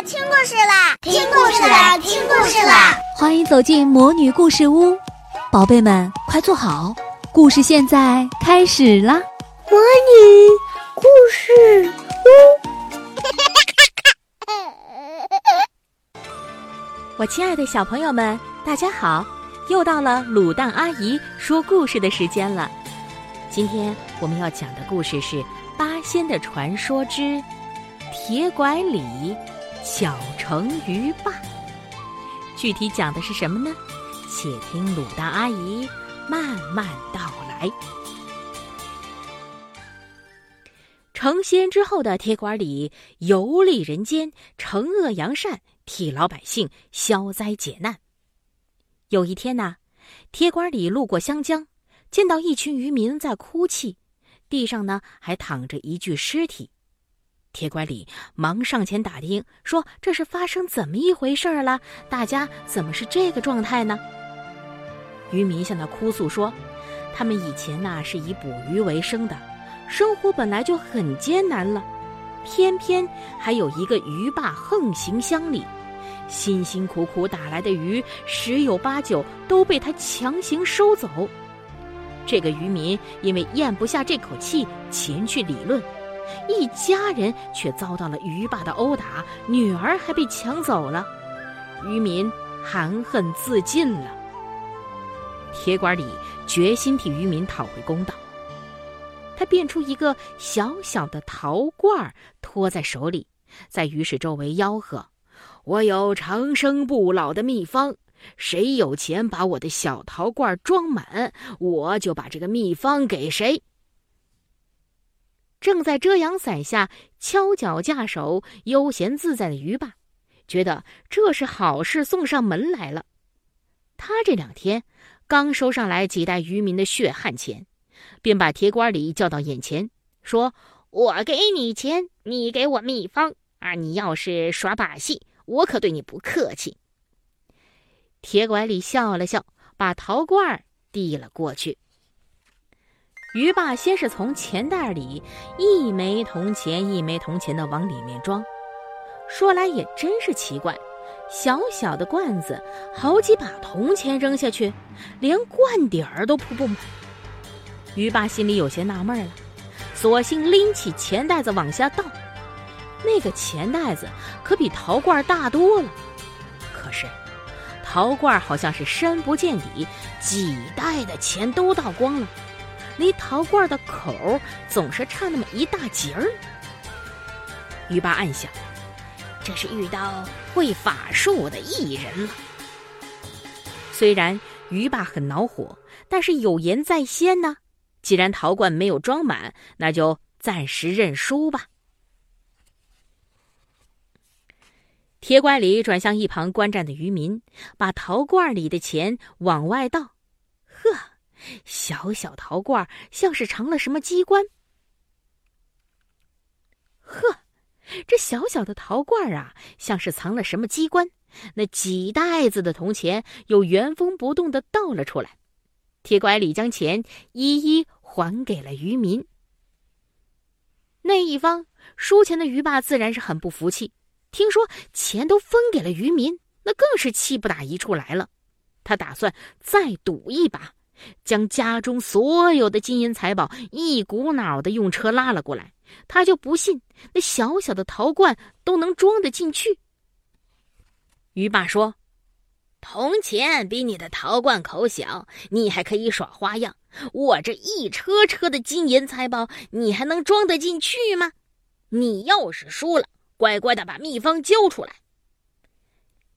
啦，听故事啦，听故事啦，听故事啦！欢迎走进魔女故事屋，宝贝们快坐好，故事现在开始啦！魔女故事屋，我亲爱的小朋友们，大家好！又到了卤蛋阿姨说故事的时间了。今天我们要讲的故事是《八仙的传说之铁拐李小成鱼霸》。具体讲的是什么呢？且听鲁蛋阿姨慢慢道来。成仙之后的铁拐李游历人间，惩恶扬善，替老百姓消灾解难。有一天呐，铁拐李路过湘江，见到一群渔民在哭泣，地上呢还躺着一具尸体。铁拐李忙上前打听，说：“这是发生怎么一回事儿了？大家怎么是这个状态呢？”渔民向他哭诉说：“他们以前呐是以捕鱼为生的，生活本来就很艰难了，偏偏还有一个鱼霸横行乡里。”辛辛苦苦打来的鱼，十有八九都被他强行收走。这个渔民因为咽不下这口气，前去理论，一家人却遭到了鱼霸的殴打，女儿还被抢走了。渔民含恨自尽了。铁拐李决心替渔民讨回公道。他变出一个小小的陶罐，托在手里，在鱼市周围吆喝。我有长生不老的秘方，谁有钱把我的小陶罐装满，我就把这个秘方给谁。正在遮阳伞下敲脚架手、悠闲自在的鱼霸，觉得这是好事送上门来了。他这两天刚收上来几袋渔民的血汗钱，便把铁拐李叫到眼前，说：“我给你钱，你给我秘方啊！你要是耍把戏。”我可对你不客气。铁拐李笑了笑，把陶罐递了过去。鱼爸先是从钱袋里一枚铜钱一枚铜钱的往里面装，说来也真是奇怪，小小的罐子，好几把铜钱扔下去，连罐底儿都铺不满。鱼爸心里有些纳闷了，索性拎起钱袋子往下倒。那个钱袋子可比陶罐大多了，可是陶罐好像是深不见底，几袋的钱都倒光了，离陶罐的口总是差那么一大截儿。鱼霸暗想，这是遇到会法术的异人了。虽然鱼霸很恼火，但是有言在先呢，既然陶罐没有装满，那就暂时认输吧。铁拐李转向一旁观战的渔民，把陶罐里的钱往外倒。呵，小小陶罐像是藏了什么机关。呵，这小小的陶罐啊，像是藏了什么机关。那几袋子的铜钱又原封不动的倒了出来。铁拐李将钱一一还给了渔民。那一方输钱的渔霸自然是很不服气。听说钱都分给了渔民，那更是气不打一处来了。他打算再赌一把，将家中所有的金银财宝一股脑的用车拉了过来。他就不信那小小的陶罐都能装得进去。于爸说：“铜钱比你的陶罐口小，你还可以耍花样。我这一车车的金银财宝，你还能装得进去吗？你要是输了。”乖乖的把秘方交出来。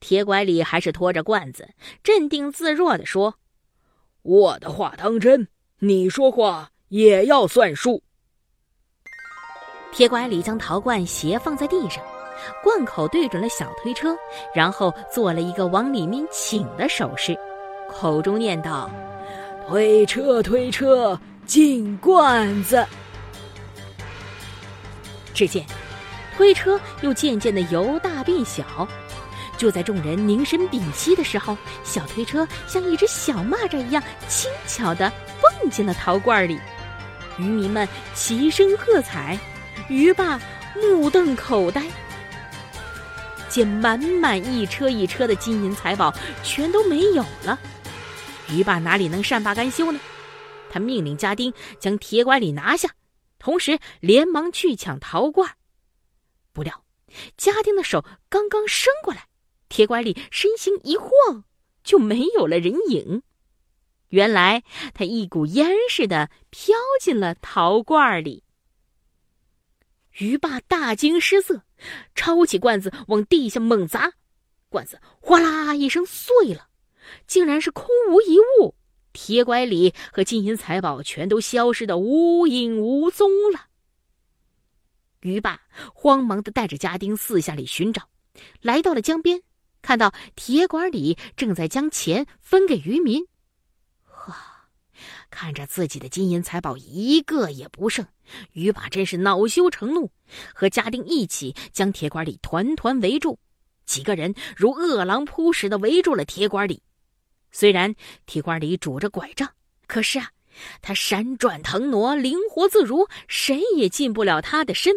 铁拐李还是拖着罐子，镇定自若的说：“我的话当真，你说话也要算数。”铁拐李将陶罐斜放在地上，罐口对准了小推车，然后做了一个往里面请的手势，口中念道：“推车，推车，进罐子。”只见。推车又渐渐的由大变小，就在众人凝神屏息的时候，小推车像一只小蚂蚱一样轻巧的蹦进了陶罐里。渔民们齐声喝彩，鱼霸目瞪口呆。见满满一车一车的金银财宝全都没有了，鱼霸哪里能善罢甘休呢？他命令家丁将铁拐李拿下，同时连忙去抢陶罐。不料，家丁的手刚刚伸过来，铁拐李身形一晃，就没有了人影。原来他一股烟似的飘进了陶罐里。鱼爸大惊失色，抄起罐子往地下猛砸，罐子哗啦一声碎了，竟然是空无一物，铁拐李和金银财宝全都消失的无影无踪了。鱼爸慌忙的带着家丁四下里寻找，来到了江边，看到铁拐李正在将钱分给渔民。看着自己的金银财宝一个也不剩，鱼爸真是恼羞成怒，和家丁一起将铁拐李团团围住。几个人如饿狼扑食的围住了铁拐李。虽然铁拐李拄着拐杖，可是啊，他闪转腾挪，灵活自如，谁也进不了他的身。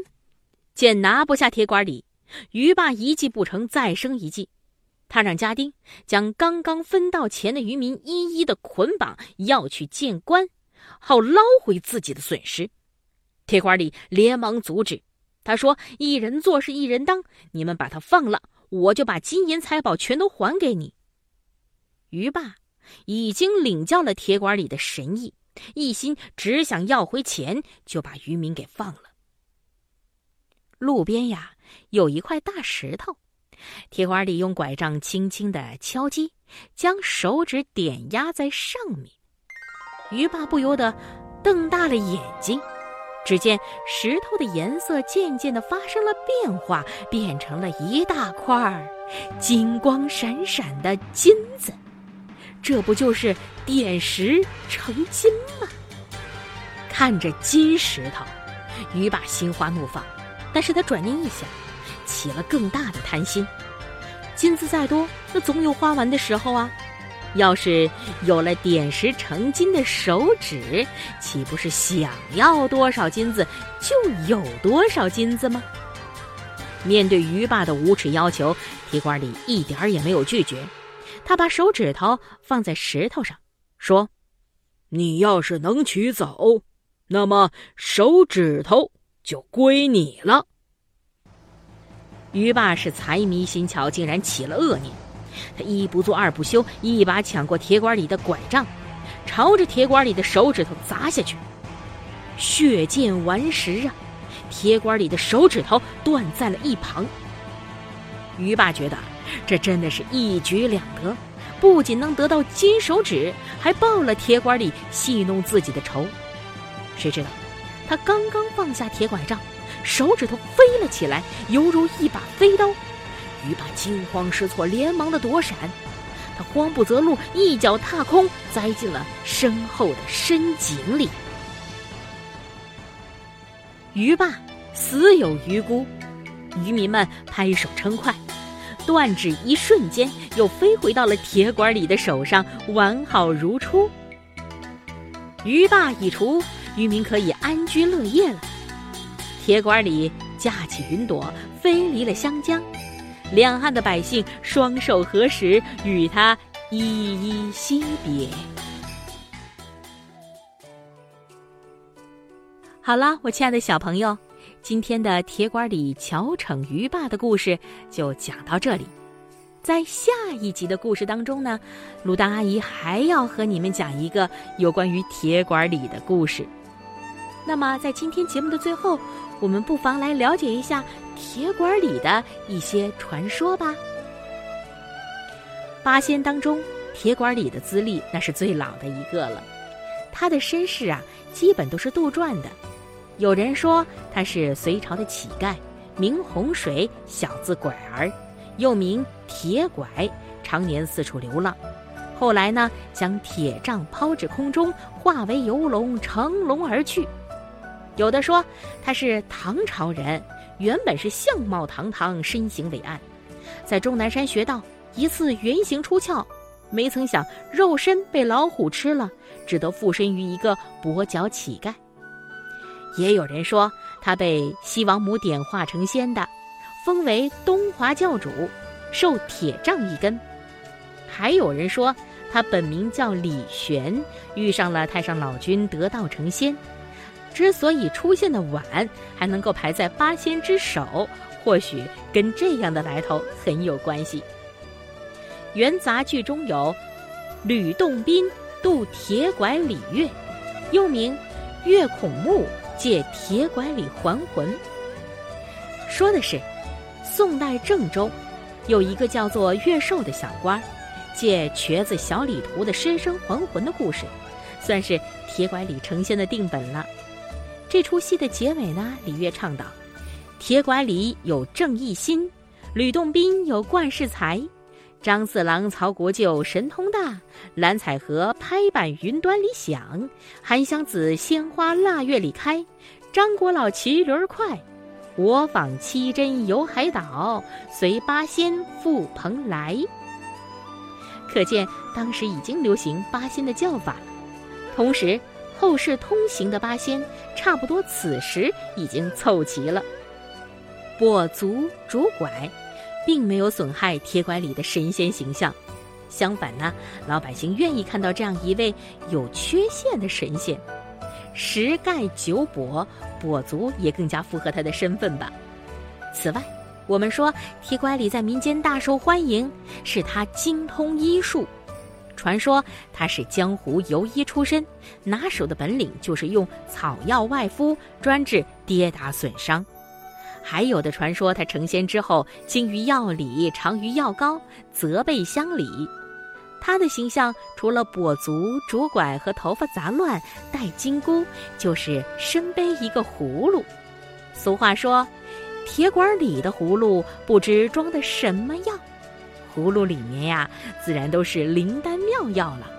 见拿不下铁拐李，鱼爸一计不成，再生一计。他让家丁将刚刚分到钱的渔民一一的捆绑，要去见官，好捞回自己的损失。铁拐李连忙阻止，他说：“一人做事一人当，你们把他放了，我就把金银财宝全都还给你。”鱼霸已经领教了铁拐李的神意，一心只想要回钱，就把渔民给放了。路边呀，有一块大石头。铁拐李用拐杖轻轻的敲击，将手指点压在上面。鱼爸不由得瞪大了眼睛，只见石头的颜色渐渐的发生了变化，变成了一大块金光闪闪的金子。这不就是点石成金吗？看着金石头，鱼爸心花怒放，但是他转念一想。起了更大的贪心，金子再多，那总有花完的时候啊。要是有了点石成金的手指，岂不是想要多少金子就有多少金子吗？面对鱼爸的无耻要求，铁拐李一点儿也没有拒绝。他把手指头放在石头上，说：“你要是能取走，那么手指头就归你了。”于爸是财迷心窍，竟然起了恶念。他一不做二不休，一把抢过铁管里的拐杖，朝着铁管里的手指头砸下去。血溅顽石啊！铁管里的手指头断在了一旁。于爸觉得这真的是一举两得，不仅能得到金手指，还报了铁管里戏弄自己的仇。谁知道，他刚刚放下铁拐杖。手指头飞了起来，犹如一把飞刀。鱼爸惊慌失措，连忙的躲闪。他慌不择路，一脚踏空，栽进了身后的深井里。鱼爸死有余辜，渔民们拍手称快。断指一瞬间，又飞回到了铁管里的手上，完好如初。鱼霸已除，渔民可以安居乐业了。铁拐李架起云朵，飞离了湘江，两岸的百姓双手合十，与他依依惜别。好了，我亲爱的小朋友，今天的铁拐李巧逞鱼霸的故事就讲到这里。在下一集的故事当中呢，鲁丹阿姨还要和你们讲一个有关于铁拐李的故事。那么，在今天节目的最后。我们不妨来了解一下铁拐李的一些传说吧。八仙当中，铁拐李的资历那是最老的一个了。他的身世啊，基本都是杜撰的。有人说他是隋朝的乞丐，名洪水，小字拐儿，又名铁拐，常年四处流浪。后来呢，将铁杖抛至空中，化为游龙，乘龙而去。有的说他是唐朝人，原本是相貌堂堂，身形伟岸，在终南山学道，一次原形出窍，没曾想肉身被老虎吃了，只得附身于一个跛脚乞丐。也有人说他被西王母点化成仙的，封为东华教主，受铁杖一根。还有人说他本名叫李玄，遇上了太上老君得道成仙。之所以出现的晚，还能够排在八仙之首，或许跟这样的来头很有关系。元杂剧中有吕洞宾渡铁拐李月，又名月孔目借铁拐李还魂。说的是宋代郑州有一个叫做岳寿的小官，借瘸子小李图的尸身还魂的故事，算是铁拐李成仙的定本了。这出戏的结尾呢，李月唱道：“铁拐李有正义心，吕洞宾有冠世才，张四郎曹国舅神通大，蓝采和拍板云端里响，韩湘子鲜花腊月里开，张国老骑驴儿快，我访七真游海岛，随八仙赴蓬莱。”可见当时已经流行八仙的叫法了，同时。后世通行的八仙，差不多此时已经凑齐了。跛足拄拐，并没有损害铁拐李的神仙形象，相反呢，老百姓愿意看到这样一位有缺陷的神仙。十盖九跛，跛足也更加符合他的身份吧。此外，我们说铁拐李在民间大受欢迎，是他精通医术。传说他是江湖游医出身，拿手的本领就是用草药外敷，专治跌打损伤。还有的传说他成仙之后精于药理，长于药膏，责备乡里。他的形象除了跛足、拄拐和头发杂乱、戴金箍，就是身背一个葫芦。俗话说：“铁管里的葫芦不知装的什么药。”葫芦里面呀，自然都是灵丹妙药了。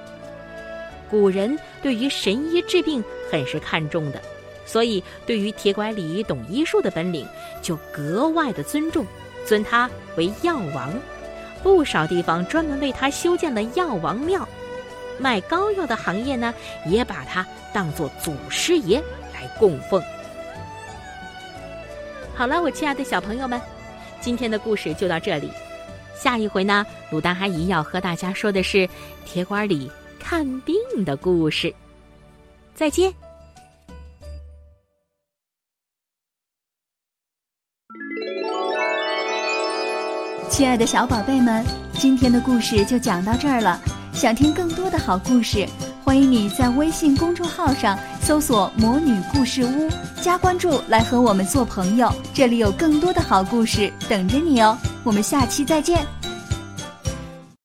古人对于神医治病很是看重的，所以对于铁拐李懂医术的本领就格外的尊重，尊他为药王。不少地方专门为他修建了药王庙，卖膏药的行业呢，也把他当做祖师爷来供奉。好了，我亲爱的小朋友们，今天的故事就到这里。下一回呢，鲁丹阿姨要和大家说的是铁管里看病的故事。再见，亲爱的小宝贝们，今天的故事就讲到这儿了。想听更多的好故事，欢迎你在微信公众号上搜索“魔女故事屋”，加关注来和我们做朋友。这里有更多的好故事等着你哦。我们下期再见。